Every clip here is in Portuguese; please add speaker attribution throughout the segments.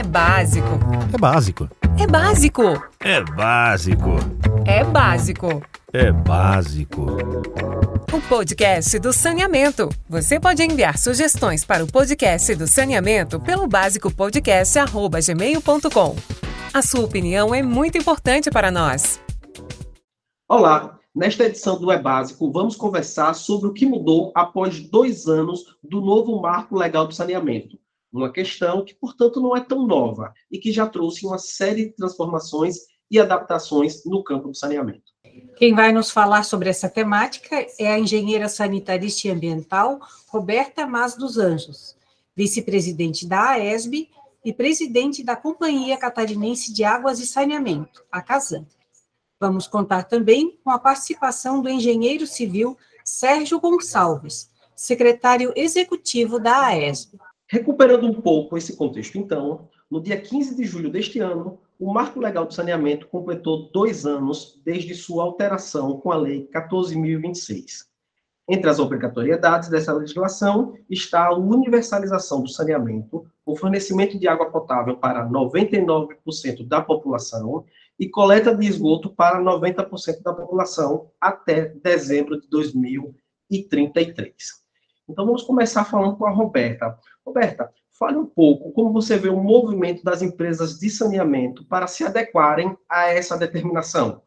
Speaker 1: É básico.
Speaker 2: É básico.
Speaker 1: É básico.
Speaker 2: É básico.
Speaker 1: É básico.
Speaker 2: É básico.
Speaker 1: O podcast do saneamento. Você pode enviar sugestões para o podcast do saneamento pelo básicopodcast@gmail.com. A sua opinião é muito importante para nós.
Speaker 3: Olá, nesta edição do É Básico, vamos conversar sobre o que mudou após dois anos do novo marco legal do saneamento. Uma questão que, portanto, não é tão nova e que já trouxe uma série de transformações e adaptações no campo do saneamento.
Speaker 4: Quem vai nos falar sobre essa temática é a engenheira sanitarista e ambiental Roberta Mas dos Anjos, vice-presidente da AESB e presidente da Companhia Catarinense de Águas e Saneamento, a CASAN. Vamos contar também com a participação do engenheiro civil Sérgio Gonçalves, secretário executivo da AESB.
Speaker 3: Recuperando um pouco esse contexto, então, no dia 15 de julho deste ano, o Marco Legal do Saneamento completou dois anos desde sua alteração com a Lei 14.026. Entre as obrigatoriedades dessa legislação está a universalização do saneamento, o fornecimento de água potável para 99% da população e coleta de esgoto para 90% da população até dezembro de 2033. Então vamos começar falando com a Roberta. Roberta, fale um pouco como você vê o movimento das empresas de saneamento para se adequarem a essa determinação.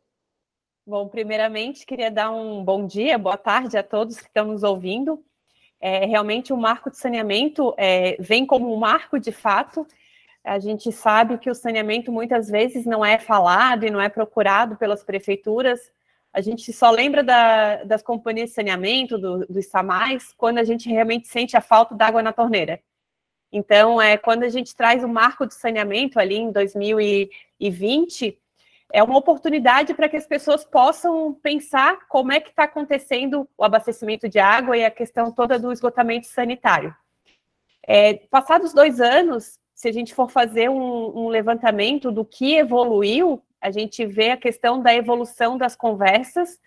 Speaker 5: Bom, primeiramente, queria dar um bom dia, boa tarde a todos que estão nos ouvindo. É, realmente, o marco de saneamento é, vem como um marco de fato. A gente sabe que o saneamento muitas vezes não é falado e não é procurado pelas prefeituras, a gente só lembra da, das companhias de saneamento, do, do ISAMAIS, quando a gente realmente sente a falta d'água na torneira. Então, é, quando a gente traz o marco de saneamento ali em 2020, é uma oportunidade para que as pessoas possam pensar como é que está acontecendo o abastecimento de água e a questão toda do esgotamento sanitário. É, passados dois anos, se a gente for fazer um, um levantamento do que evoluiu a gente vê a questão da evolução das conversas,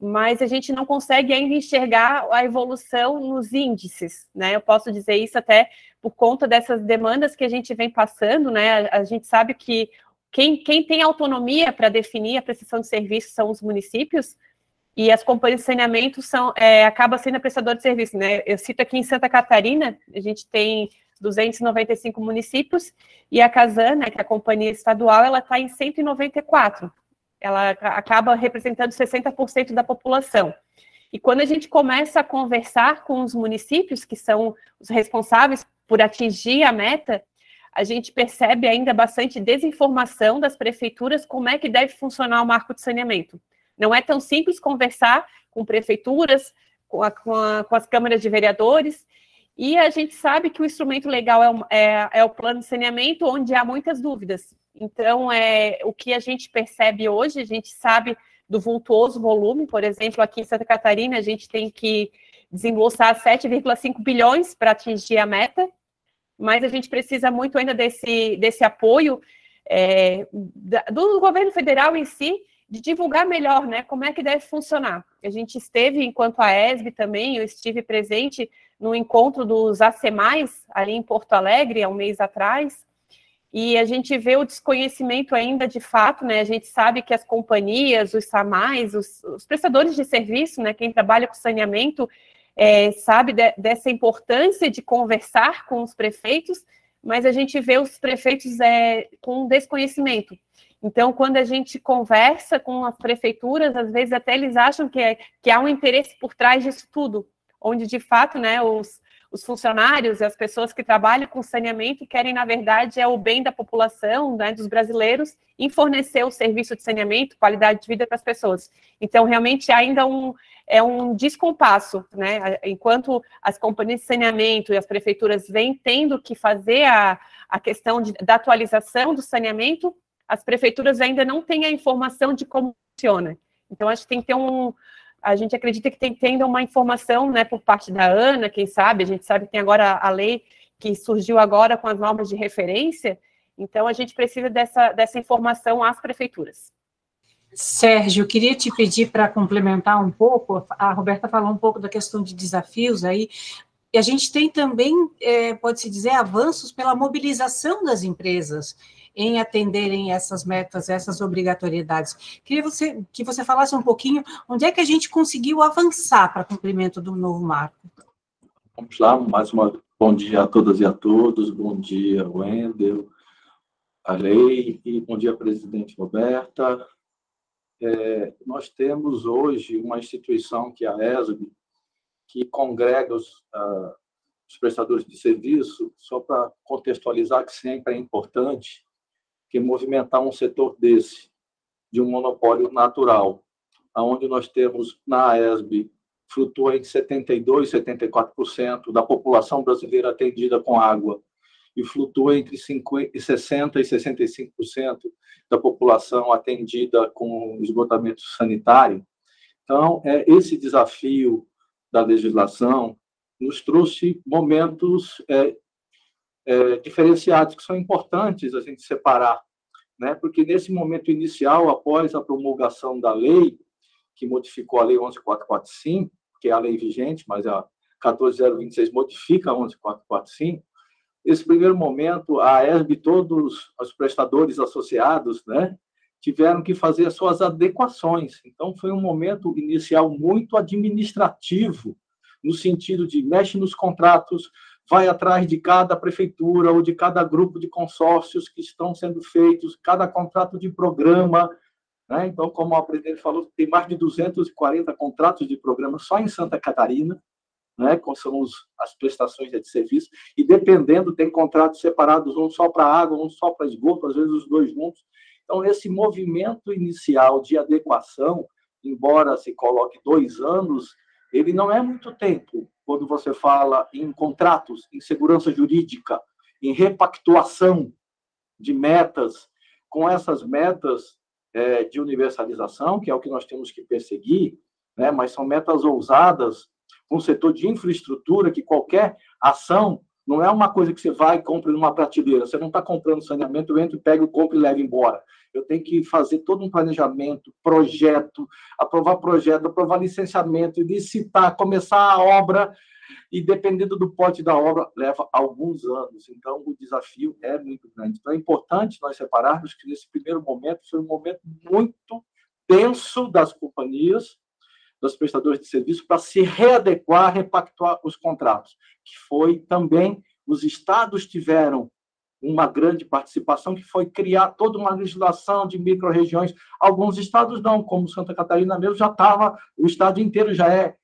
Speaker 5: mas a gente não consegue ainda enxergar a evolução nos índices, né? Eu posso dizer isso até por conta dessas demandas que a gente vem passando, né? A, gente sabe que quem, quem tem autonomia para definir a prestação de serviço são os municípios, e as companhias de saneamento são, é, acaba sendo a prestadora de serviço, né? Eu cito aqui em Santa Catarina, a gente tem 295 municípios, e a Casan, né, que é a companhia estadual, ela está em 194. Ela acaba representando 60% da população. E quando a gente começa a conversar com os municípios, que são os responsáveis por atingir a meta, a gente percebe ainda bastante desinformação das prefeituras como é que deve funcionar o marco de saneamento. Não é tão simples conversar com prefeituras, com, a, com, a, com as câmaras de vereadores, e a gente sabe que o instrumento legal é é, é o plano de saneamento, onde há muitas dúvidas. Então, é, o que a gente percebe hoje, a gente sabe do vultuoso volume, por exemplo, aqui em Santa Catarina, a gente tem que desembolsar 7,5 bilhões para atingir a meta, mas a gente precisa muito ainda desse, desse apoio é, do governo federal em si, de divulgar melhor, né, como é que deve funcionar. A gente esteve, enquanto a ESB também, eu estive presente no encontro dos ACMais, ali em Porto Alegre, há um mês atrás, e a gente vê o desconhecimento ainda de fato, né? A gente sabe que as companhias, os SAMAIs, os, os prestadores de serviço, né? Quem trabalha com saneamento, é, sabe de, dessa importância de conversar com os prefeitos, mas a gente vê os prefeitos é, com desconhecimento. Então, quando a gente conversa com as prefeituras, às vezes até eles acham que, é, que há um interesse por trás disso tudo, onde de fato, né, os, os funcionários e as pessoas que trabalham com saneamento querem, na verdade, é o bem da população, né, dos brasileiros, em fornecer o serviço de saneamento, qualidade de vida para as pessoas. Então, realmente, ainda um, é um descompasso, né, enquanto as companhias de saneamento e as prefeituras vêm tendo que fazer a, a questão de, da atualização do saneamento, as prefeituras ainda não têm a informação de como funciona. Então, acho que tem que ter um, a gente acredita que tem ter uma informação, né, por parte da ANA, quem sabe, a gente sabe que tem agora a lei que surgiu agora com as normas de referência, então a gente precisa dessa, dessa informação às prefeituras.
Speaker 4: Sérgio, queria te pedir para complementar um pouco, a Roberta falou um pouco da questão de desafios aí, E a gente tem também, é, pode-se dizer, avanços pela mobilização das empresas em atenderem essas metas, essas obrigatoriedades. Queria você, que você falasse um pouquinho onde é que a gente conseguiu avançar para cumprimento do novo marco.
Speaker 6: Vamos lá, mais uma bom dia a todas e a todos, bom dia, Wendel, a lei, e bom dia, presidente Roberta. É, nós temos hoje uma instituição que é a ESB, que congrega os, os prestadores de serviço, só para contextualizar que sempre é importante, que movimentar um setor desse, de um monopólio natural, aonde nós temos na AESB flutua em 72, 74% da população brasileira atendida com água e flutua entre 50, 60 e 65% da população atendida com esgotamento sanitário. Então, é esse desafio da legislação nos trouxe momentos é, é, diferenciados que são importantes a gente separar, né? Porque nesse momento inicial, após a promulgação da lei que modificou a lei 11445, que é a lei vigente, mas a 14026 modifica a 11445, esse primeiro momento, a ESB, todos os prestadores associados, né, tiveram que fazer as suas adequações. Então, foi um momento inicial muito administrativo, no sentido de mexe nos contratos, vai atrás de cada prefeitura ou de cada grupo de consórcios que estão sendo feitos, cada contrato de programa. Né? Então, como o presidente falou, tem mais de 240 contratos de programa só em Santa Catarina, né? com são as prestações de serviço, e dependendo, tem contratos separados, um só para água, um só para esgoto, às vezes os dois juntos. Então, esse movimento inicial de adequação, embora se coloque dois anos, ele não é muito tempo quando você fala em contratos, em segurança jurídica, em repactuação de metas, com essas metas é, de universalização, que é o que nós temos que perseguir, né, mas são metas ousadas, o setor de infraestrutura, que qualquer ação não é uma coisa que você vai e compra numa prateleira. Você não está comprando saneamento, eu entro, pego, compro e levo embora. Eu tenho que fazer todo um planejamento, projeto, aprovar projeto, aprovar licenciamento, licitar, começar a obra, e dependendo do pote da obra, leva alguns anos. Então, o desafio é muito grande. Então, é importante nós separarmos que nesse primeiro momento foi um momento muito tenso das companhias, dos prestadores de serviço para se readequar, repactuar os contratos, que foi também os estados tiveram uma grande participação, que foi criar toda uma legislação de micro-regiões. Alguns estados não, como Santa Catarina mesmo, já estava, o estado inteiro já é,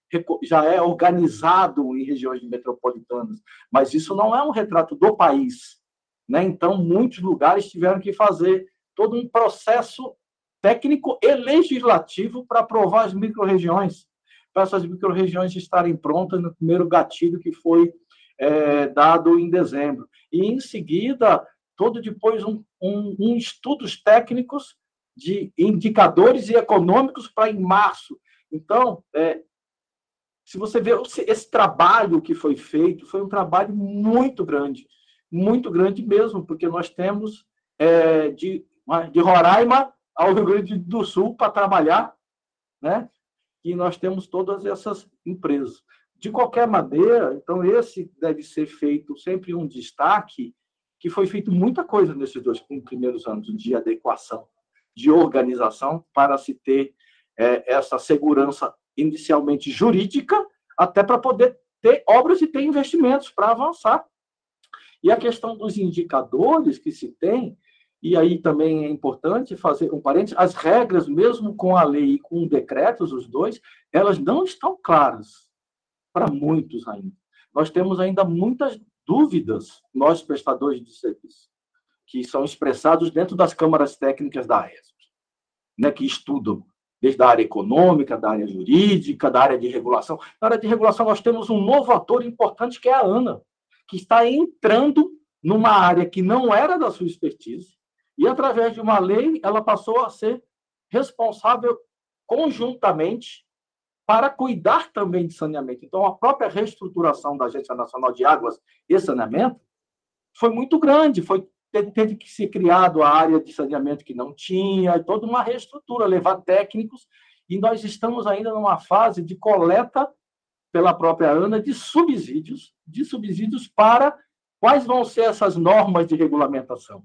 Speaker 6: já é organizado em regiões metropolitanas, mas isso não é um retrato do país. Né? Então, muitos lugares tiveram que fazer todo um processo técnico e legislativo para aprovar as micro-regiões, para essas micro-regiões estarem prontas no primeiro gatilho que foi é, dado em dezembro. E, em seguida, todo depois um, um, um estudos técnicos de indicadores e econômicos para em março. Então, é, se você vê esse trabalho que foi feito, foi um trabalho muito grande, muito grande mesmo, porque nós temos é, de, de Roraima ao Rio Grande do Sul para trabalhar, né? E nós temos todas essas empresas. De qualquer maneira, então esse deve ser feito sempre um destaque que foi feito muita coisa nesses dois primeiros anos de adequação, de organização para se ter é, essa segurança inicialmente jurídica, até para poder ter obras e ter investimentos para avançar. E a questão dos indicadores que se tem, e aí também é importante fazer um parênteses, as regras, mesmo com a lei e com decretos, os dois, elas não estão claras para muitos ainda. Nós temos ainda muitas dúvidas, nós prestadores de serviço, que são expressados dentro das câmaras técnicas da ESP, né, que estudam desde a área econômica, da área jurídica, da área de regulação. Na área de regulação, nós temos um novo ator importante, que é a ANA, que está entrando numa área que não era da sua expertise, e, através de uma lei, ela passou a ser responsável conjuntamente para cuidar também de saneamento. Então, a própria reestruturação da Agência Nacional de Águas e Saneamento foi muito grande, foi teve que ser criado a área de saneamento que não tinha, toda uma reestrutura, levar técnicos, e nós estamos ainda numa fase de coleta pela própria ANA de subsídios, de subsídios para quais vão ser essas normas de regulamentação.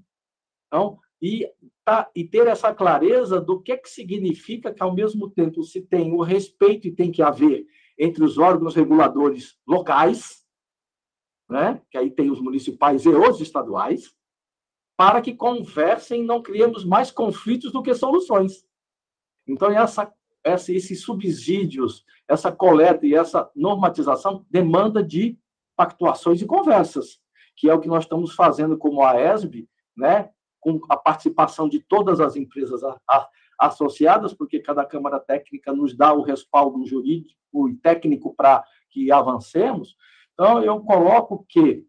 Speaker 6: Então, e, tá, e ter essa clareza do que, que significa que, ao mesmo tempo, se tem o respeito e tem que haver entre os órgãos reguladores locais, né, que aí tem os municipais e os estaduais, para que conversem e não criemos mais conflitos do que soluções. Então, essa, essa, esses subsídios, essa coleta e essa normatização demanda de pactuações e conversas, que é o que nós estamos fazendo como a ESB, né, com a participação de todas as empresas a, a, associadas, porque cada Câmara Técnica nos dá o respaldo jurídico e técnico para que avancemos. Então, eu coloco que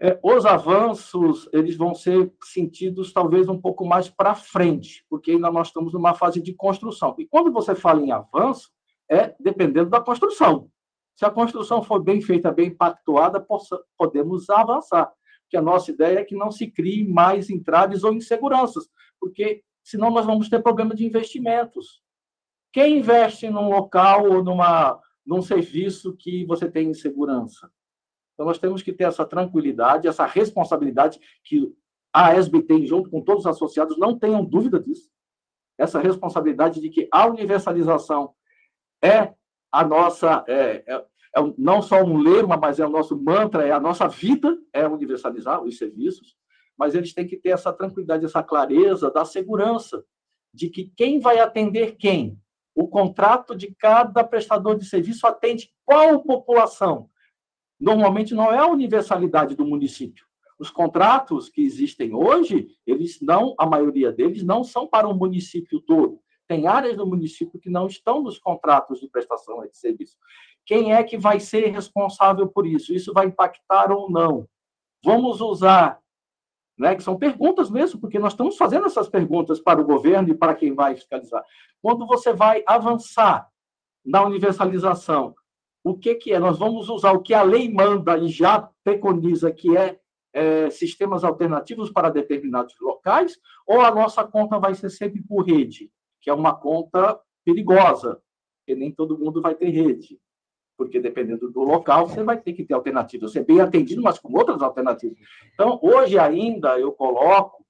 Speaker 6: é, os avanços eles vão ser sentidos talvez um pouco mais para frente, porque ainda nós estamos numa fase de construção. E quando você fala em avanço, é dependendo da construção. Se a construção for bem feita, bem pactuada, possa, podemos avançar. Porque a nossa ideia é que não se crie mais entraves ou inseguranças, porque senão nós vamos ter problema de investimentos. Quem investe num local ou numa, num serviço que você tem insegurança? Então, nós temos que ter essa tranquilidade, essa responsabilidade que a ESB tem junto com todos os associados, não tenham dúvida disso. Essa responsabilidade de que a universalização é a nossa, é, é, não só um lema, mas é o nosso mantra, é a nossa vida, é universalizar os serviços, mas eles têm que ter essa tranquilidade, essa clareza da segurança, de que quem vai atender quem, o contrato de cada prestador de serviço atende qual população, normalmente não é a universalidade do município. Os contratos que existem hoje, eles não, a maioria deles não são para o município todo. Tem áreas do município que não estão nos contratos de prestação de serviço. Quem é que vai ser responsável por isso? Isso vai impactar ou não? Vamos usar, né, que são perguntas mesmo, porque nós estamos fazendo essas perguntas para o governo e para quem vai fiscalizar. Quando você vai avançar na universalização, o que, que é? Nós vamos usar o que a lei manda e já preconiza, que é, é, sistemas alternativos para determinados locais, ou a nossa conta vai ser sempre por rede, que é uma conta perigosa, porque nem todo mundo vai ter rede. Porque dependendo do local, você vai ter que ter alternativas. Você é bem atendido, mas com outras alternativas. Então, hoje ainda eu coloco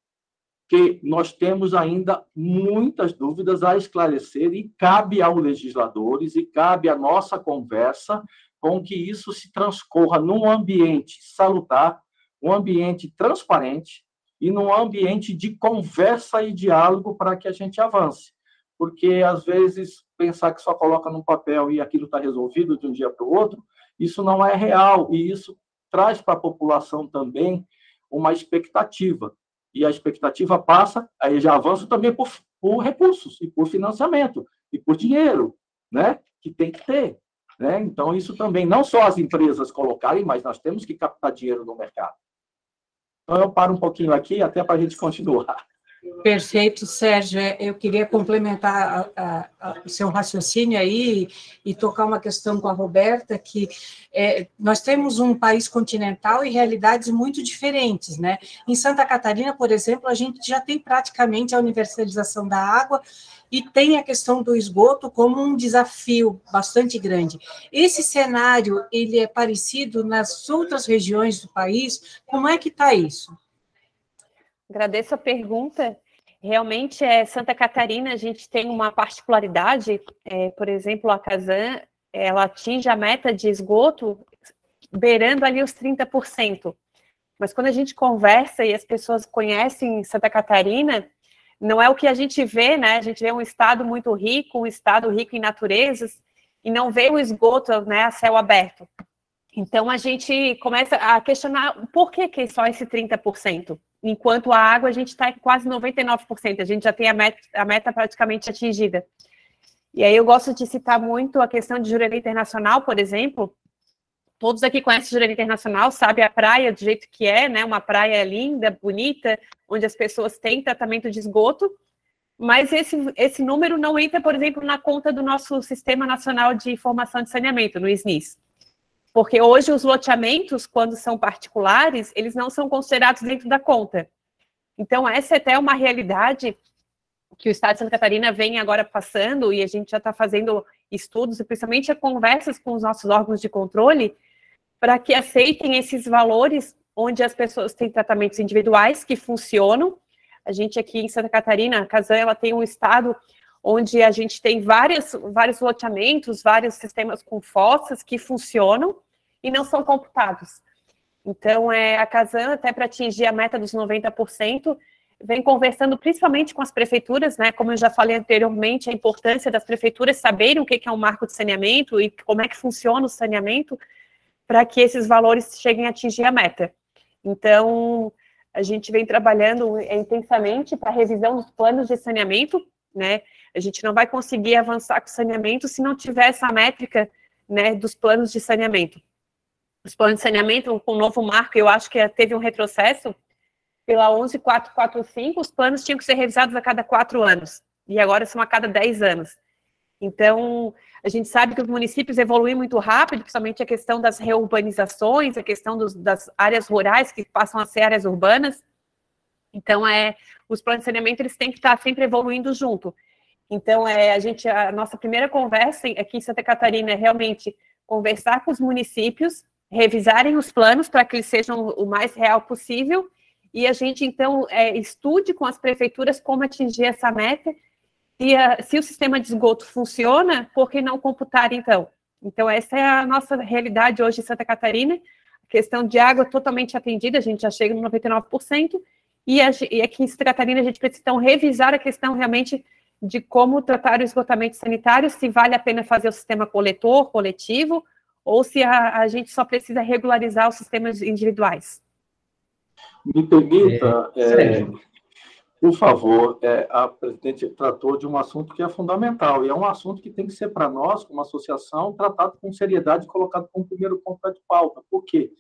Speaker 6: que nós temos ainda muitas dúvidas a esclarecer e cabe aos legisladores e cabe à nossa conversa com que isso se transcorra num ambiente salutar, um ambiente transparente e num ambiente de conversa e diálogo para que a gente avance. Porque, às vezes, pensar que só coloca num papel e aquilo está resolvido de um dia para o outro, isso não é real e isso traz para a população também uma expectativa e a expectativa passa, aí já avança também por, por recursos e por financiamento e por dinheiro, né? Que tem que ter. Né? Então, isso também, não só as empresas colocarem, mas nós temos que captar dinheiro no mercado. Então, eu paro um pouquinho aqui, até para a gente continuar.
Speaker 4: Perfeito, Sérgio. É, eu queria complementar o seu raciocínio aí e, tocar uma questão com a Roberta, que é, nós temos um país continental e realidades muito diferentes, né? Em Santa Catarina, por exemplo, a gente já tem praticamente a universalização da água e tem a questão do esgoto como um desafio bastante grande. Esse cenário, ele é parecido nas outras regiões do país? Como é que está isso?
Speaker 5: Agradeço a pergunta. Realmente, é, Santa Catarina, a gente tem uma particularidade, é, por exemplo, a Casan, ela atinge a meta de esgoto beirando ali os 30%. Mas quando a gente conversa e as pessoas conhecem Santa Catarina, não é o que a gente vê, né? A gente vê um estado muito rico, um estado rico em naturezas, e não vê o esgoto né, a céu aberto. Então a gente começa a questionar por que, que só esse 30%? Enquanto a água a gente está em quase 99%, a gente já tem a meta, a meta praticamente atingida. E aí eu gosto de citar muito a questão de Jurerê Internacional, por exemplo. Todos aqui conhecem Jurerê Internacional, sabe a praia do jeito que é, né? Uma praia linda, bonita, onde as pessoas têm tratamento de esgoto, mas esse, esse número não entra, por exemplo, na conta do nosso Sistema Nacional de Informação de Saneamento, no SNIS. Porque hoje os loteamentos, quando são particulares, eles não são considerados dentro da conta. Então, essa é até uma realidade que o Estado de Santa Catarina vem agora passando, e a gente já está fazendo estudos e principalmente conversas com os nossos órgãos de controle para que aceitem esses valores onde as pessoas têm tratamentos individuais que funcionam. A gente aqui em Santa Catarina, a Casan, ela tem um estado onde a gente tem várias, vários loteamentos, vários sistemas com fossas que funcionam e não são computados. Então, é, a Casan, até para atingir a meta dos 90%, vem conversando principalmente com as prefeituras, né? Como eu já falei anteriormente, a importância das prefeituras saberem o que é um marco de saneamento e como é que funciona o saneamento para que esses valores cheguem a atingir a meta. Então, a gente vem trabalhando é, intensamente para a revisão dos planos de saneamento, né? A gente não vai conseguir avançar com o saneamento se não tiver essa métrica, né, dos planos de saneamento. Os planos de saneamento, com o novo marco, eu acho que teve um retrocesso pela 11445, os planos tinham que ser revisados a cada quatro anos, e agora são a cada dez anos. Então, a gente sabe que os municípios evoluem muito rápido, principalmente a questão das reurbanizações, a questão dos, das áreas rurais que passam a ser áreas urbanas. Então, é, os planos de saneamento eles têm que estar sempre evoluindo junto. Então, é, a gente, a nossa primeira conversa aqui em Santa Catarina é realmente conversar com os municípios, revisarem os planos para que eles sejam o mais real possível, e a gente, então, é, estude com as prefeituras como atingir essa meta se, a, se o sistema de esgoto funciona, por que não computar então? Então, essa é a nossa realidade hoje em Santa Catarina. A questão de água totalmente atendida, a gente já chega no 99%, e, a, e aqui em Santa Catarina a gente precisa então revisar a questão realmente de como tratar o esgotamento sanitário, se vale a pena fazer o sistema coletor, coletivo, ou se a, a gente só precisa regularizar os sistemas individuais.
Speaker 6: Me permita, é, é, por favor, é, a presidente tratou de um assunto que é fundamental, e é um assunto que tem que ser, para nós, como associação, tratado com seriedade e colocado como primeiro ponto de pauta. Por quê?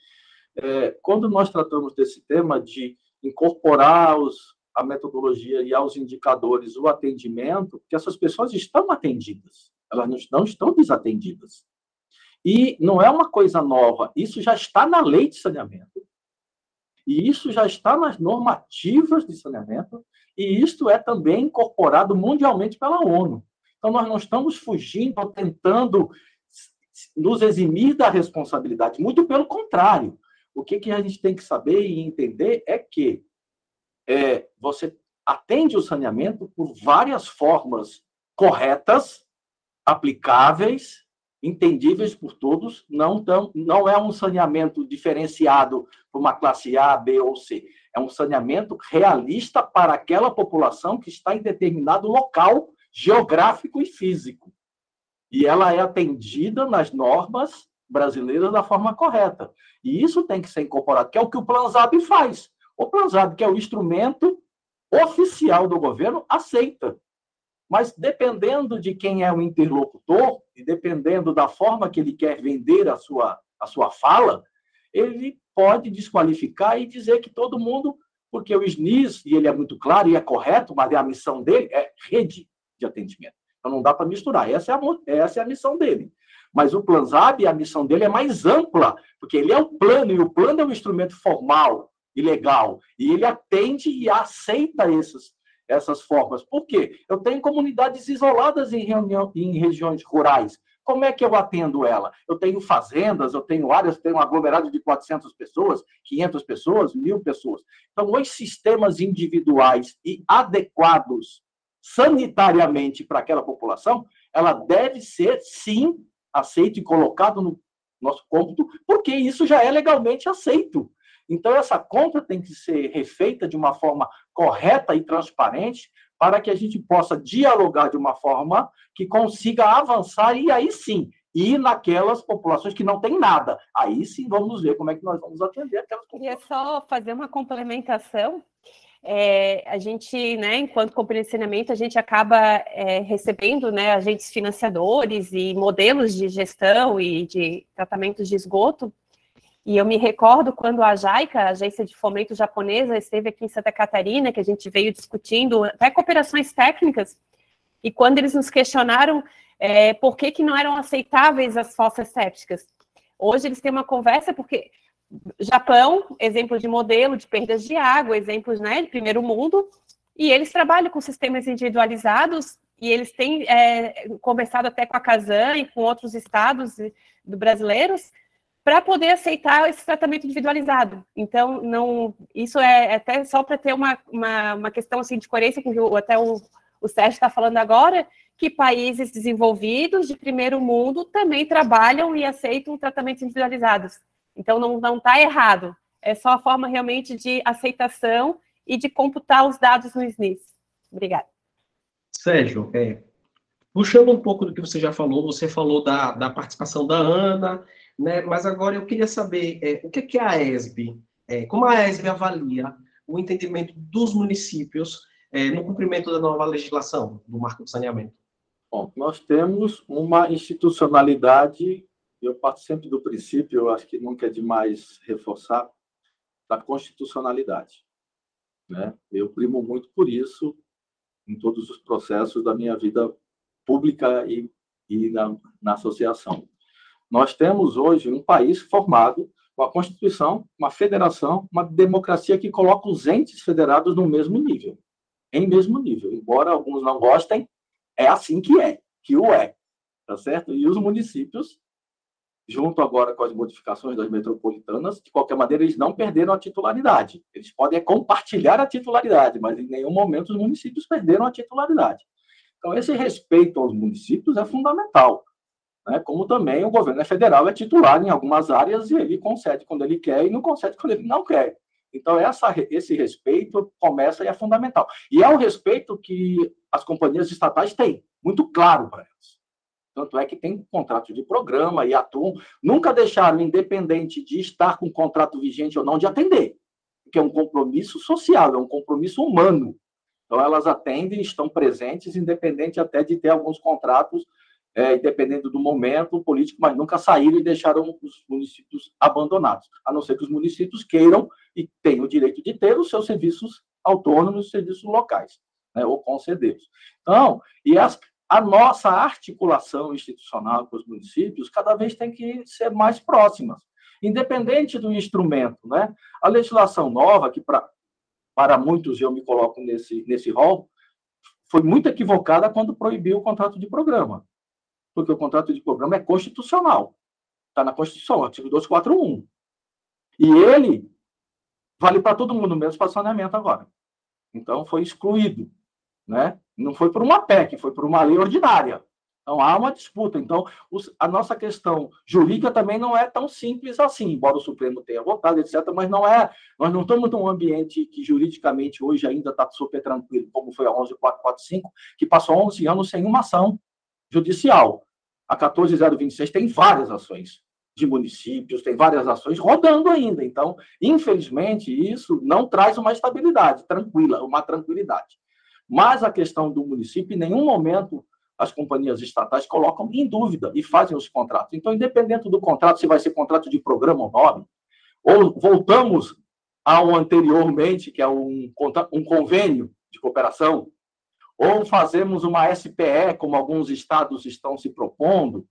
Speaker 6: É, quando nós tratamos desse tema de incorporar os, a metodologia e aos indicadores o atendimento, que essas pessoas estão atendidas, elas não estão desatendidas. E não é uma coisa nova, isso já está na lei de saneamento, e isso já está nas normativas de saneamento, e isto é também incorporado mundialmente pela ONU. Então, nós não estamos fugindo ou tentando nos eximir da responsabilidade, muito pelo contrário. O que, que a gente tem que saber e entender é que é, você atende o saneamento por várias formas corretas, aplicáveis entendíveis por todos, não, tão, não é um saneamento diferenciado para uma classe A, B ou C. É um saneamento realista para aquela população que está em determinado local geográfico e físico. E ela é atendida nas normas brasileiras da forma correta. E isso tem que ser incorporado, que é o que o Planzab faz. O Planzab, que é o instrumento oficial do governo, aceita. Mas dependendo de quem é o interlocutor e dependendo da forma que ele quer vender a sua, a sua fala, ele pode desqualificar e dizer que todo mundo, porque o SNIS, e ele é muito claro e é correto, mas é a missão dele é rede de atendimento. Então não dá para misturar. Essa é, a, essa é a missão dele. Mas o Planzab, a missão dele é mais ampla, porque ele é o plano, e o plano é um instrumento formal e legal, e ele atende e aceita esses, essas formas. Por quê? Eu tenho comunidades isoladas em, reunião, em regiões rurais. Como é que eu atendo ela? Eu tenho fazendas, eu tenho áreas, tenho um aglomerado de 400 pessoas, 500 pessoas, mil pessoas. Então, os sistemas individuais e adequados sanitariamente para aquela população, ela deve ser, sim, aceito e colocado no nosso cômputo, porque isso já é legalmente aceito. Então, essa compra tem que ser refeita de uma forma correta e transparente para que a gente possa dialogar de uma forma que consiga avançar e aí sim ir naquelas populações que não têm nada. Aí sim vamos ver como é que nós vamos atender aquelas
Speaker 5: populações. Queria só fazer uma complementação. É, a gente, né, enquanto companhia de saneamento, a gente acaba é, recebendo né, agentes financiadores e modelos de gestão e de tratamentos de esgoto e eu me recordo quando a JAICA, a Agência de Fomento Japonesa, esteve aqui em Santa Catarina, que a gente veio discutindo até cooperações técnicas, e quando eles nos questionaram é, por que, que não eram aceitáveis as fossas sépticas. Hoje eles têm uma conversa, porque Japão, exemplo de modelo de perdas de água, exemplos né, de primeiro mundo, e eles trabalham com sistemas individualizados e eles têm é, conversado até com a Casan e com outros estados do brasileiros para poder aceitar esse tratamento individualizado. Então, não, isso é até só para ter uma, uma, uma, questão assim, de coerência com o até o, o Sérgio está falando agora, que países desenvolvidos de primeiro mundo também trabalham e aceitam tratamentos individualizados. Então, não está errado. É só a forma realmente de aceitação e de computar os dados no SNIS. Obrigada.
Speaker 3: Sérgio, é, puxando um pouco do que você já falou, você falou da, da participação da Ana, né, mas agora eu queria saber é, o que, que a ESB, é, como a ESB avalia o entendimento dos municípios é, no cumprimento da nova legislação do marco de saneamento?
Speaker 6: Bom, nós temos uma institucionalidade, eu parto sempre do princípio, eu acho que nunca é demais reforçar, da constitucionalidade. Né? Eu primo muito por isso em todos os processos da minha vida pública e, e na, na associação. Nós temos hoje um país formado com a Constituição, uma federação, uma democracia que coloca os entes federados no mesmo nível. Em mesmo nível. Embora alguns não gostem, é assim que é, que o é. Tá certo? E os municípios junto agora com as modificações das metropolitanas, de qualquer maneira, eles não perderam a titularidade. Eles podem compartilhar a titularidade, mas em nenhum momento os municípios perderam a titularidade. Então, esse respeito aos municípios é fundamental. Né? Como também o governo federal é titular em algumas áreas e ele concede quando ele quer e não concede quando ele não quer. Então, essa, esse respeito começa e é fundamental. E é o respeito que as companhias estatais têm, muito claro para elas. Tanto é que tem contrato de programa e atuam. Nunca deixaram, independente de estar com contrato vigente ou não, de atender. Porque é um compromisso social, é um compromisso humano. Então, elas atendem, estão presentes, independente até de ter alguns contratos, é, dependendo do momento político, mas nunca saíram e deixaram os municípios abandonados. A não ser que os municípios queiram e tenham o direito de ter os seus serviços autônomos, os serviços locais, né, ou concedê-los. Então, e as, a nossa articulação institucional com os municípios cada vez tem que ser mais próximas, independente do instrumento. Né? A legislação nova, que pra, para muitos eu me coloco nesse, nesse rol, foi muito equivocada quando proibiu o contrato de programa, porque o contrato de programa é constitucional, está na Constituição, artigo 241. E ele vale para todo mundo, mesmo para saneamento agora. Então, foi excluído né? Não foi por uma PEC, foi por uma lei ordinária. Então há uma disputa. Então os, a nossa questão jurídica também não é tão simples assim, embora o Supremo tenha votado, etc. Mas não é. Nós não estamos num ambiente que juridicamente hoje ainda está super tranquilo, como foi a 11445, que passou 11 anos sem uma ação judicial. A 14026 tem várias ações de municípios, tem várias ações rodando ainda. Então, infelizmente, isso não traz uma estabilidade tranquila, uma tranquilidade. Mas a questão do município, em nenhum momento as companhias estatais colocam em dúvida e fazem os contratos. Então, independente do contrato, se vai ser contrato de programa ou nome, ou voltamos ao anteriormente, que é um, um convênio de cooperação, ou fazemos uma SPE, como alguns estados estão se propondo,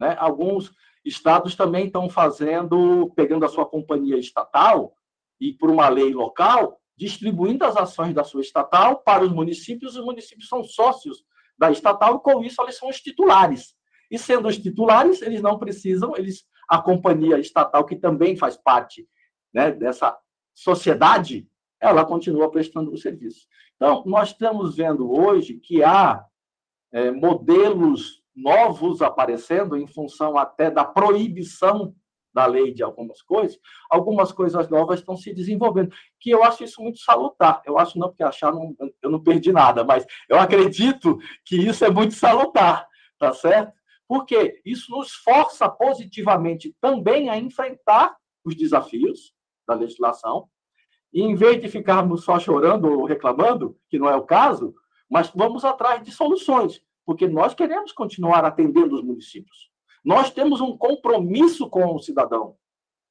Speaker 6: né? alguns estados também estão fazendo, pegando a sua companhia estatal e por uma lei local, distribuindo as ações da sua estatal para os municípios, os municípios são sócios da estatal, e com isso eles são os titulares. E sendo os titulares, eles não precisam, eles a companhia estatal, que também faz parte né, dessa sociedade, ela continua prestando o serviço. Então, nós estamos vendo hoje que há é, modelos novos aparecendo em função até da proibição da lei de algumas coisas, algumas coisas novas estão se desenvolvendo, que eu acho isso muito salutar. Eu acho não, porque achar não, eu não perdi nada, mas eu acredito que isso é muito salutar, tá certo? Porque isso nos força positivamente também a enfrentar os desafios da legislação, e em vez de ficarmos só chorando ou reclamando, que não é o caso, mas vamos atrás de soluções, porque nós queremos continuar atendendo os municípios. Nós temos um compromisso com o cidadão.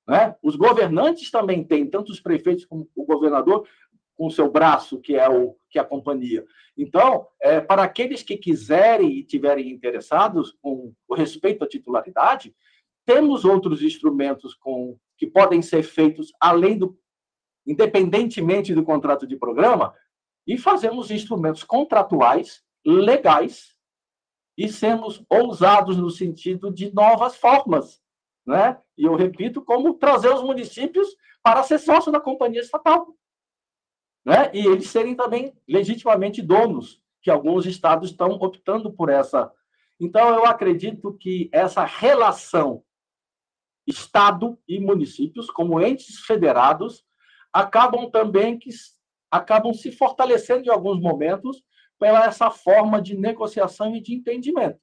Speaker 6: Né? Os governantes também têm, tanto os prefeitos como o governador, com o seu braço, que é, o, que é a companhia. Então, é, para aqueles que quiserem e tiverem interessados com o respeito à titularidade, temos outros instrumentos com, que podem ser feitos além do, independentemente do contrato de programa, e fazemos instrumentos contratuais legais e sermos ousados no sentido de novas formas, né? E eu repito, como trazer os municípios para ser sócio da companhia estatal, né? E eles serem também legitimamente donos, que alguns estados estão optando por essa. Então, eu acredito que essa relação Estado e municípios, como entes federados, acabam também que acabam se fortalecendo em alguns momentos pela essa forma de negociação e de entendimento.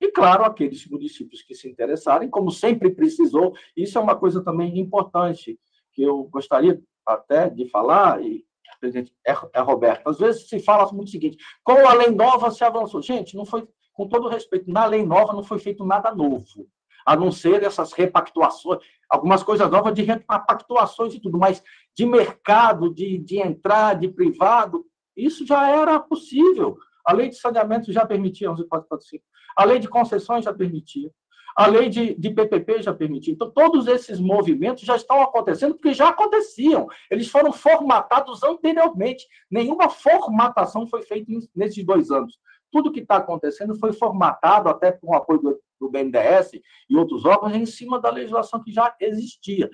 Speaker 6: E, claro, aqueles municípios que se interessarem, como sempre precisou, isso é uma coisa também importante, que eu gostaria até de falar, e presidente, é, é Roberto, às vezes se fala muito o seguinte, com a lei nova se avançou. Gente, não foi, com todo respeito, na lei nova não foi feito nada novo a não ser essas repactuações, algumas coisas novas de repactuações e tudo, mas de mercado, de, de entrar, de privado, isso já era possível. A lei de saneamento já permitia 11.445, a lei de concessões já permitia, a lei de, de PPP já permitia. Então, todos esses movimentos já estão acontecendo, porque já aconteciam. Eles foram formatados anteriormente. Nenhuma formatação foi feita nesses dois anos. Tudo que está acontecendo foi formatado, até com o apoio do, do BNDES e outros órgãos, em cima da legislação que já existia.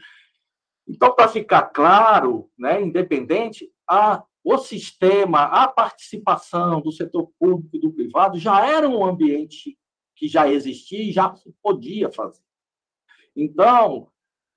Speaker 6: Então, para ficar claro, né, independente, a, o sistema, a participação do setor público e do privado já era um ambiente que já existia e já se podia fazer. Então,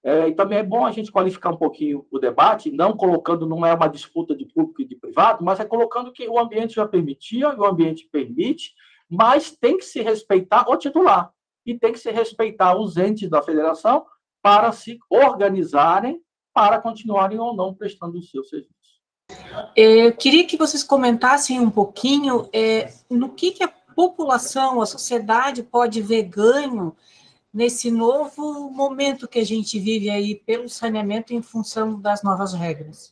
Speaker 6: é, e também é bom a gente qualificar um pouquinho o debate, não colocando, não é uma disputa de público e de privado, mas é colocando que o ambiente já permitia, o ambiente permite, mas tem que se respeitar o titular e tem que se respeitar os entes da federação para se organizarem para continuarem ou não prestando o seu serviço.
Speaker 4: É, eu queria que vocês comentassem um pouquinho é, no que, que a população, a sociedade pode ver ganho nesse novo momento que a gente vive aí pelo saneamento em função das novas regras?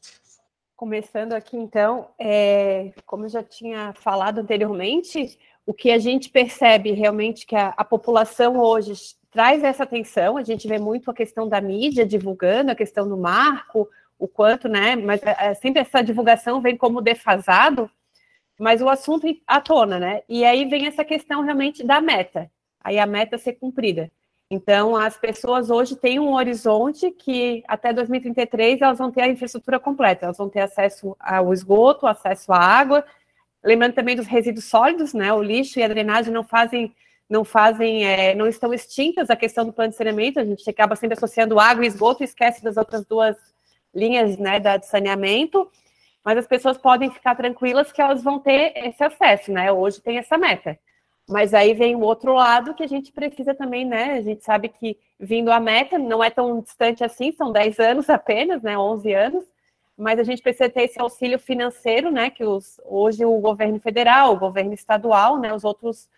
Speaker 5: Começando aqui, então, é, como eu já tinha falado anteriormente, o que a gente percebe realmente que a, a, população hoje traz essa atenção, a gente vê muito a questão da mídia divulgando, a questão do marco, o quanto, né? Mas é, é sempre essa divulgação vem como defasado, mas o assunto à tona, né? E aí vem essa questão realmente da meta, aí a meta ser cumprida. Então, as pessoas hoje têm um horizonte que até 2033 elas vão ter a infraestrutura completa, elas vão ter acesso ao esgoto, acesso à água, lembrando também dos resíduos sólidos, né? O lixo e a drenagem não fazem, não fazem, é, não estão extintas a questão do plano de saneamento, a gente acaba sempre associando água e esgoto e esquece das outras duas linhas né, da, de saneamento, mas as pessoas podem ficar tranquilas que elas vão ter esse acesso, né? Hoje tem essa meta. Mas aí vem o outro lado que a gente precisa também, né? A gente sabe que vindo a meta não é tão distante assim, são 10 anos apenas, né? 11 anos, mas a gente precisa ter esse auxílio financeiro, né? Que os, hoje o governo federal, o governo estadual, né? Os outros,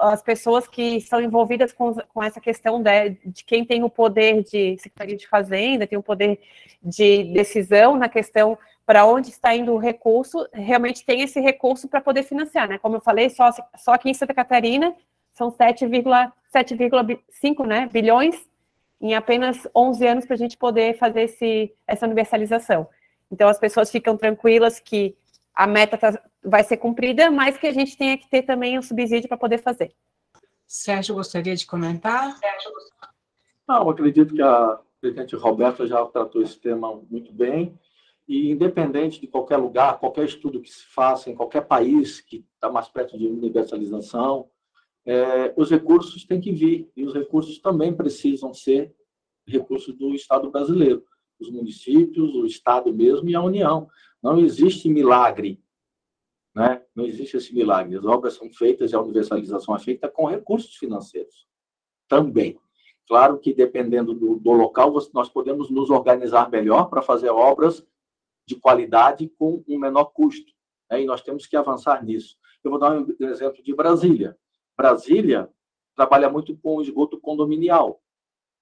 Speaker 5: as pessoas que estão envolvidas com, com essa questão de, de quem tem o poder de Secretaria de Fazenda, tem o poder de decisão na questão para onde está indo o recurso, realmente tem esse recurso para poder financiar, né? Como eu falei, só, só aqui em Santa Catarina são 7,5 né, bilhões em apenas 11 anos para a gente poder fazer esse, essa universalização. Então, as pessoas ficam tranquilas que a meta tá, vai ser cumprida, mas que a gente tenha que ter também um subsídio para poder fazer.
Speaker 4: Sérgio, gostaria de comentar?
Speaker 6: Não, acredito que a presidente Roberta já tratou esse tema muito bem. E independente de qualquer lugar, qualquer estudo que se faça em qualquer país que está mais perto de universalização, é, os recursos têm que vir e os recursos também precisam ser recursos do Estado brasileiro, os municípios, o Estado mesmo e a União. Não existe milagre, né? Não existe esse milagre. As obras são feitas e a universalização é feita com recursos financeiros também. Claro que dependendo do, do local, nós podemos nos organizar melhor para fazer obras de qualidade com um menor custo. Né? E nós temos que avançar nisso. Eu vou dar um exemplo de Brasília. Brasília trabalha muito com esgoto condominial.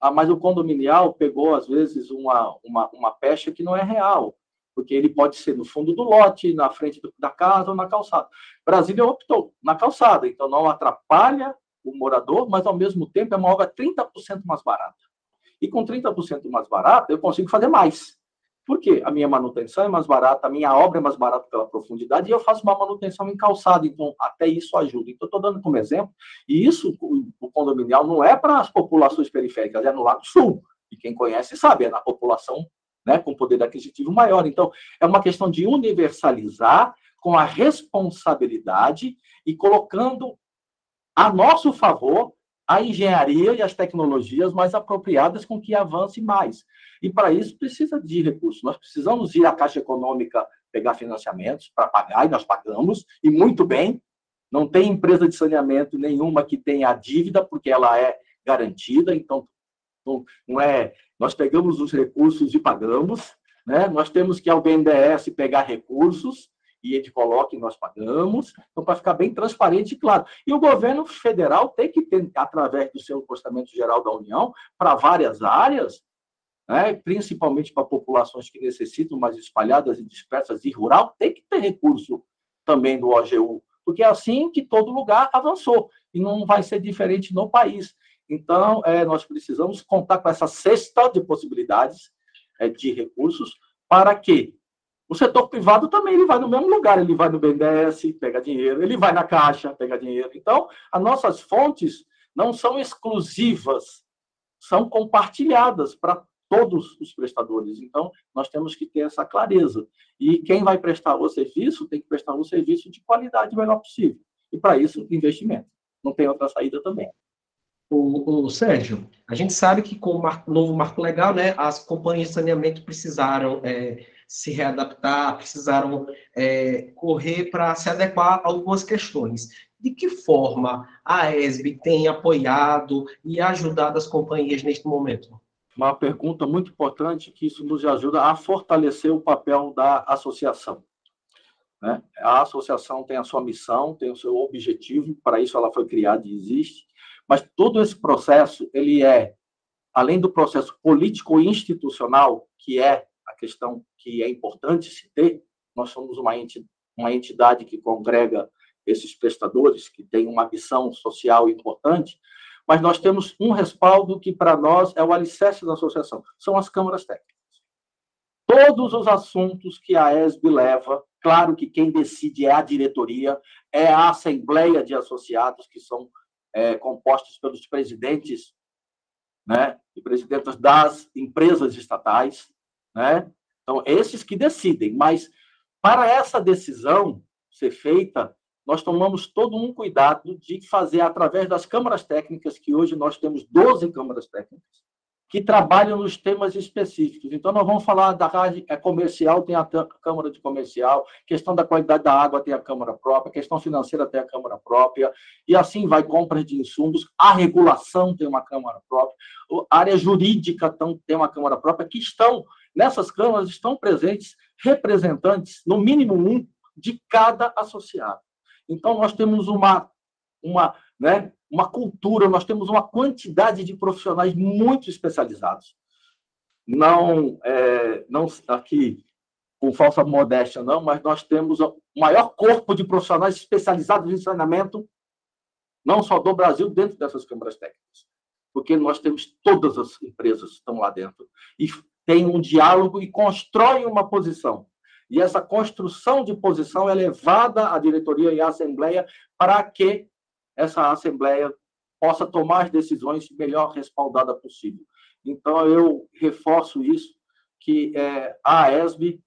Speaker 6: Ah, mas o condominial pegou, às vezes, uma, uma, uma pecha que não é real, porque ele pode ser no fundo do lote, na frente da casa ou na calçada. Brasília optou na calçada, então não atrapalha o morador, mas, ao mesmo tempo, é uma obra 30% mais barata. E com 30% mais barata, eu consigo fazer mais. Porque a minha manutenção é mais barata, a minha obra é mais barata pela profundidade e eu faço uma manutenção em calçado, então até isso ajuda. Então, estou dando como exemplo, e isso, o condominial, não é para as populações periféricas, é no Lago Sul. E quem conhece sabe, é na população né, com poder aquisitivo maior. Então, é uma questão de universalizar com a responsabilidade e colocando a nosso favor a engenharia e as tecnologias mais apropriadas com que avance mais. E para isso precisa de recursos. Nós precisamos ir à Caixa Econômica pegar financiamentos para pagar, e nós pagamos, e muito bem. Não tem empresa de saneamento nenhuma que tenha dívida, porque ela é garantida, então não é. Nós pegamos os recursos e pagamos, né? Nós temos que ao BNDES pegar recursos e ele coloca e nós pagamos, então para ficar bem transparente e claro. E o governo federal tem que ter, através do seu orçamento geral da União, para várias áreas, né, principalmente para populações que necessitam mais espalhadas e dispersas e rural, tem que ter recurso também do OGU, porque é assim que todo lugar avançou, e não vai ser diferente no país. Então, é, nós precisamos contar com essa cesta de possibilidades é, de recursos para que o setor privado também ele vai no mesmo lugar, ele vai no BNDES, pega dinheiro, ele vai na Caixa, pega dinheiro. Então, as nossas fontes não são exclusivas, são compartilhadas para todos os prestadores. Então, nós temos que ter essa clareza. E quem vai prestar o serviço tem que prestar o serviço de qualidade o melhor possível. E para isso, investimento. Não tem outra saída também.
Speaker 3: O, o, Sérgio, a gente sabe que com o marco, novo marco legal, né, as companhias de saneamento precisaram é, se readaptar, precisaram é, correr para se adequar a algumas questões. De que forma a ESB tem apoiado e ajudado as companhias neste momento?
Speaker 6: Uma pergunta muito importante que isso nos ajuda a fortalecer o papel da associação. Né? A associação tem a sua missão, tem o seu objetivo, para isso ela foi criada e existe, mas todo esse processo, ele é, além do processo político-institucional, que é a questão que é importante se ter, nós somos uma entidade, uma entidade que congrega esses prestadores, que tem uma missão social importante, mas nós temos um respaldo que, para nós, é o alicerce da associação, são as câmaras técnicas. Todos os assuntos que a ESB leva, claro que quem decide é a diretoria, é a assembleia de associados, que são é, compostos pelos presidentes né, e presidentas das empresas estatais, né? Então, esses que decidem, mas para essa decisão ser feita, nós tomamos todo um cuidado de fazer através das câmaras técnicas, que hoje nós temos 12 câmaras técnicas, que trabalham nos temas específicos. Então, nós vamos falar da rádio é comercial, tem a Câmara de Comercial, questão da qualidade da água tem a Câmara própria, questão financeira tem a Câmara própria, e assim vai compras de insumos, a regulação tem uma Câmara própria, a área jurídica tem uma Câmara própria, que estão, nessas câmaras estão presentes representantes, no mínimo um, de cada associado. Então, nós temos uma, uma, né, uma cultura, nós temos uma quantidade de profissionais muito especializados. Não, é, não aqui com falsa modéstia, não, mas nós temos o maior corpo de profissionais especializados em saneamento, não só do Brasil, dentro dessas câmaras técnicas. Porque nós temos todas as empresas que estão lá dentro e tem um diálogo e constroem uma posição e essa construção de posição é levada à diretoria e à assembleia para que essa assembleia possa tomar as decisões melhor respaldada possível. Então, eu reforço isso, que é, a ESB,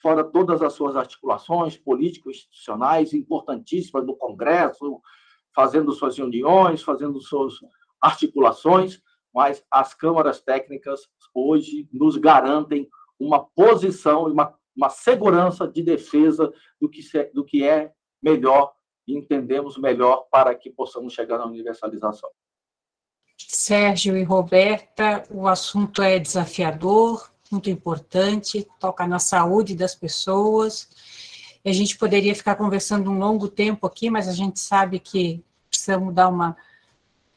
Speaker 6: fora todas as suas articulações político-institucionais importantíssimas do Congresso, fazendo suas reuniões, fazendo suas articulações, mas as câmaras técnicas hoje nos garantem uma posição e uma uma segurança de defesa do que, do que é melhor e entendemos melhor para que possamos chegar na universalização.
Speaker 4: Sérgio e Roberta, o assunto é desafiador, muito importante, toca na saúde das pessoas. A gente poderia ficar conversando um longo tempo aqui, mas a gente sabe que precisamos dar uma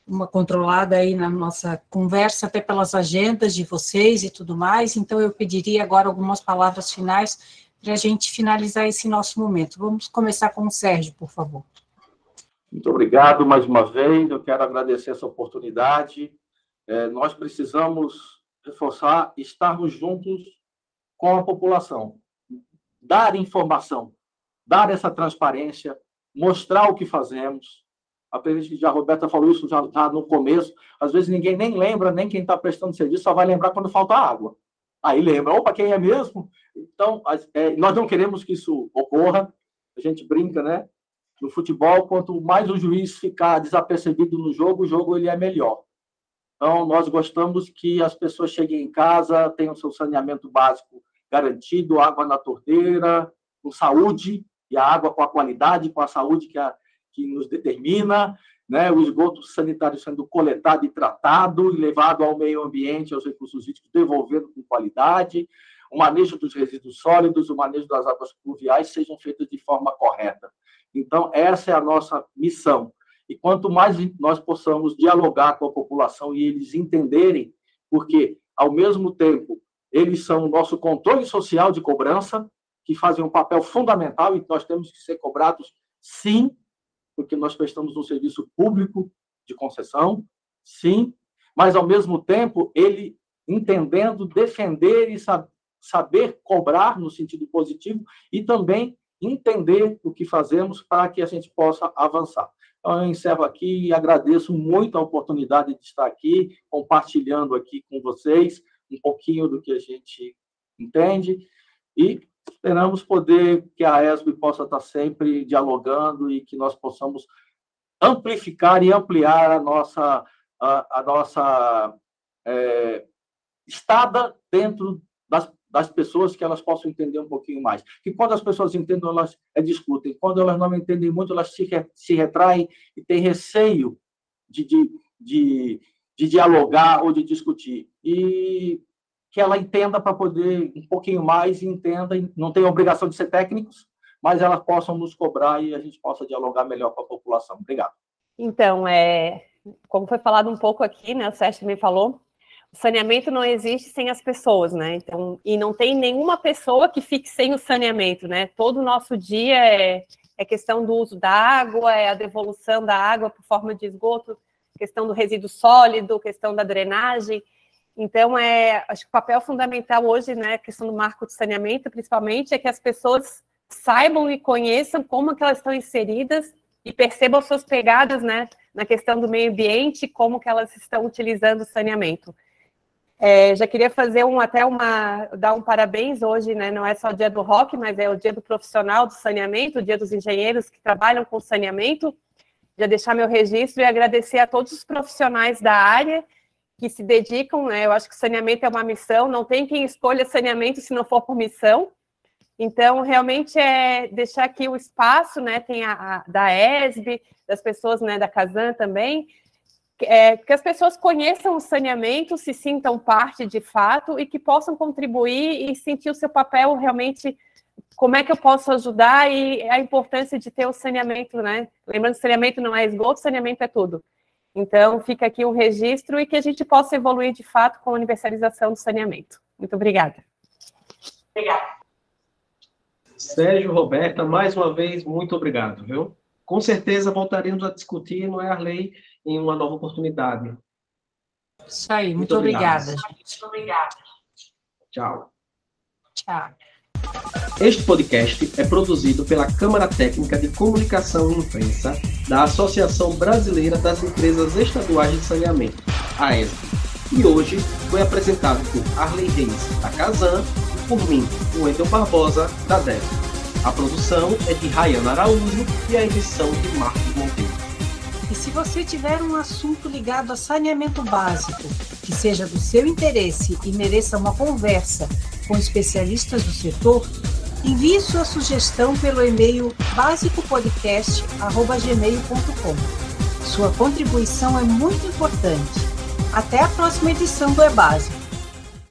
Speaker 4: uma controlada aí na nossa conversa, até pelas agendas de vocês e tudo mais. Então, eu pediria agora algumas palavras finais para a gente finalizar esse nosso momento. Vamos começar com o Sérgio, por favor.
Speaker 6: Muito obrigado mais uma vez. Eu quero agradecer essa oportunidade. É, nós precisamos reforçar, estarmos juntos com a população. Dar informação, dar essa transparência, mostrar o que fazemos. A presidente já a Roberta falou isso já, já no começo. Às vezes ninguém nem lembra, nem quem está prestando serviço, só vai lembrar quando falta água. Aí lembra, opa, quem é mesmo? Então, é, nós não queremos que isso ocorra. A gente brinca, né? No futebol, quanto mais o juiz ficar desapercebido no jogo, o jogo ele é melhor. Então, nós gostamos que as pessoas cheguem em casa, tenham seu saneamento básico garantido, água na torneira, com saúde, e a água com a qualidade, com a saúde que, a, que nos determina, né? o esgoto sanitário sendo coletado e tratado, e levado ao meio ambiente, aos recursos hídricos, devolvendo com qualidade, o manejo dos resíduos sólidos, o manejo das águas pluviais sejam feitos de forma correta. Então, essa é a nossa missão. E quanto mais nós possamos dialogar com a população e eles entenderem, porque, ao mesmo tempo, eles são o nosso controle social de cobrança, que fazem um papel fundamental e nós temos que ser cobrados, sim, porque nós prestamos um serviço público de concessão, sim, mas, ao mesmo tempo, ele entendendo, defender e saber cobrar no sentido positivo e também entender o que fazemos para que a gente possa avançar. Então, eu encerro aqui e agradeço muito a oportunidade de estar aqui, compartilhando aqui com vocês um pouquinho do que a gente entende e esperamos poder que a ESB possa estar sempre dialogando e que nós possamos amplificar e ampliar a nossa, a, a nossa é, estada dentro das das pessoas que elas possam entender um pouquinho mais. Que quando as pessoas entendem, elas é, discutem. Quando elas não entendem muito, elas se, se retraem e têm receio de, de, de, de dialogar ou de discutir. E que ela entenda para poder um pouquinho mais e entenda, não tem obrigação de ser técnicos, mas elas possam nos cobrar e a gente possa dialogar melhor com a população. Obrigado.
Speaker 5: Então, é, como foi falado um pouco aqui, né, o Sérgio também falou, o saneamento não existe sem as pessoas, né? Então, e não tem nenhuma pessoa que fique sem o saneamento, né? Todo o nosso dia é, é questão do uso da água, é a devolução da água por forma de esgoto, questão do resíduo sólido, questão da drenagem. Então, é, acho que o papel fundamental hoje, né, a questão do marco de saneamento, principalmente, é que as pessoas saibam e conheçam como que elas estão inseridas e percebam suas pegadas, né, na questão do meio ambiente, como que elas estão utilizando o saneamento. É, já queria fazer um até uma dar um parabéns hoje, né? Não é só o dia do rock, mas é o dia do profissional do saneamento, o dia dos engenheiros que trabalham com saneamento. Já deixar meu registro e agradecer a todos os profissionais da área que se dedicam, né? Eu acho que saneamento é uma missão, não tem quem escolha saneamento se não for por missão. Então, realmente é deixar aqui o espaço, né? Tem a, a da ESB, das pessoas, né, da Casan também, é, que as pessoas conheçam o saneamento, se sintam parte de fato e que possam contribuir e sentir o seu papel realmente. Como é que eu posso ajudar e a importância de ter o saneamento, né? Lembrando saneamento não é esgoto, saneamento é tudo. Então, fica aqui um registro e que a gente possa evoluir de fato com a universalização do saneamento. Muito obrigada.
Speaker 3: Obrigada. Sérgio, Roberta, mais uma vez, muito obrigado, viu? Com certeza voltaremos a discutir no lei em uma nova oportunidade.
Speaker 4: Isso aí, muito, muito obrigada. Muito
Speaker 3: obrigada. Tchau.
Speaker 4: Tchau.
Speaker 3: Este podcast é produzido pela Câmara Técnica de Comunicação e Imprensa da Associação Brasileira das Empresas Estaduais de Saneamento, a ESB, e hoje foi apresentado por Arley Reis, da Casan, e por mim, Wendel Barbosa, da DEV. A produção é de Rayana Araújo e a edição de Marcos Monteiro.
Speaker 4: E se você tiver um assunto ligado a saneamento básico, que seja do seu interesse e mereça uma conversa com especialistas do setor, envie sua sugestão pelo e-mail basicopodcast.gmail.com. Sua contribuição é muito importante. Até a próxima edição do É Básico.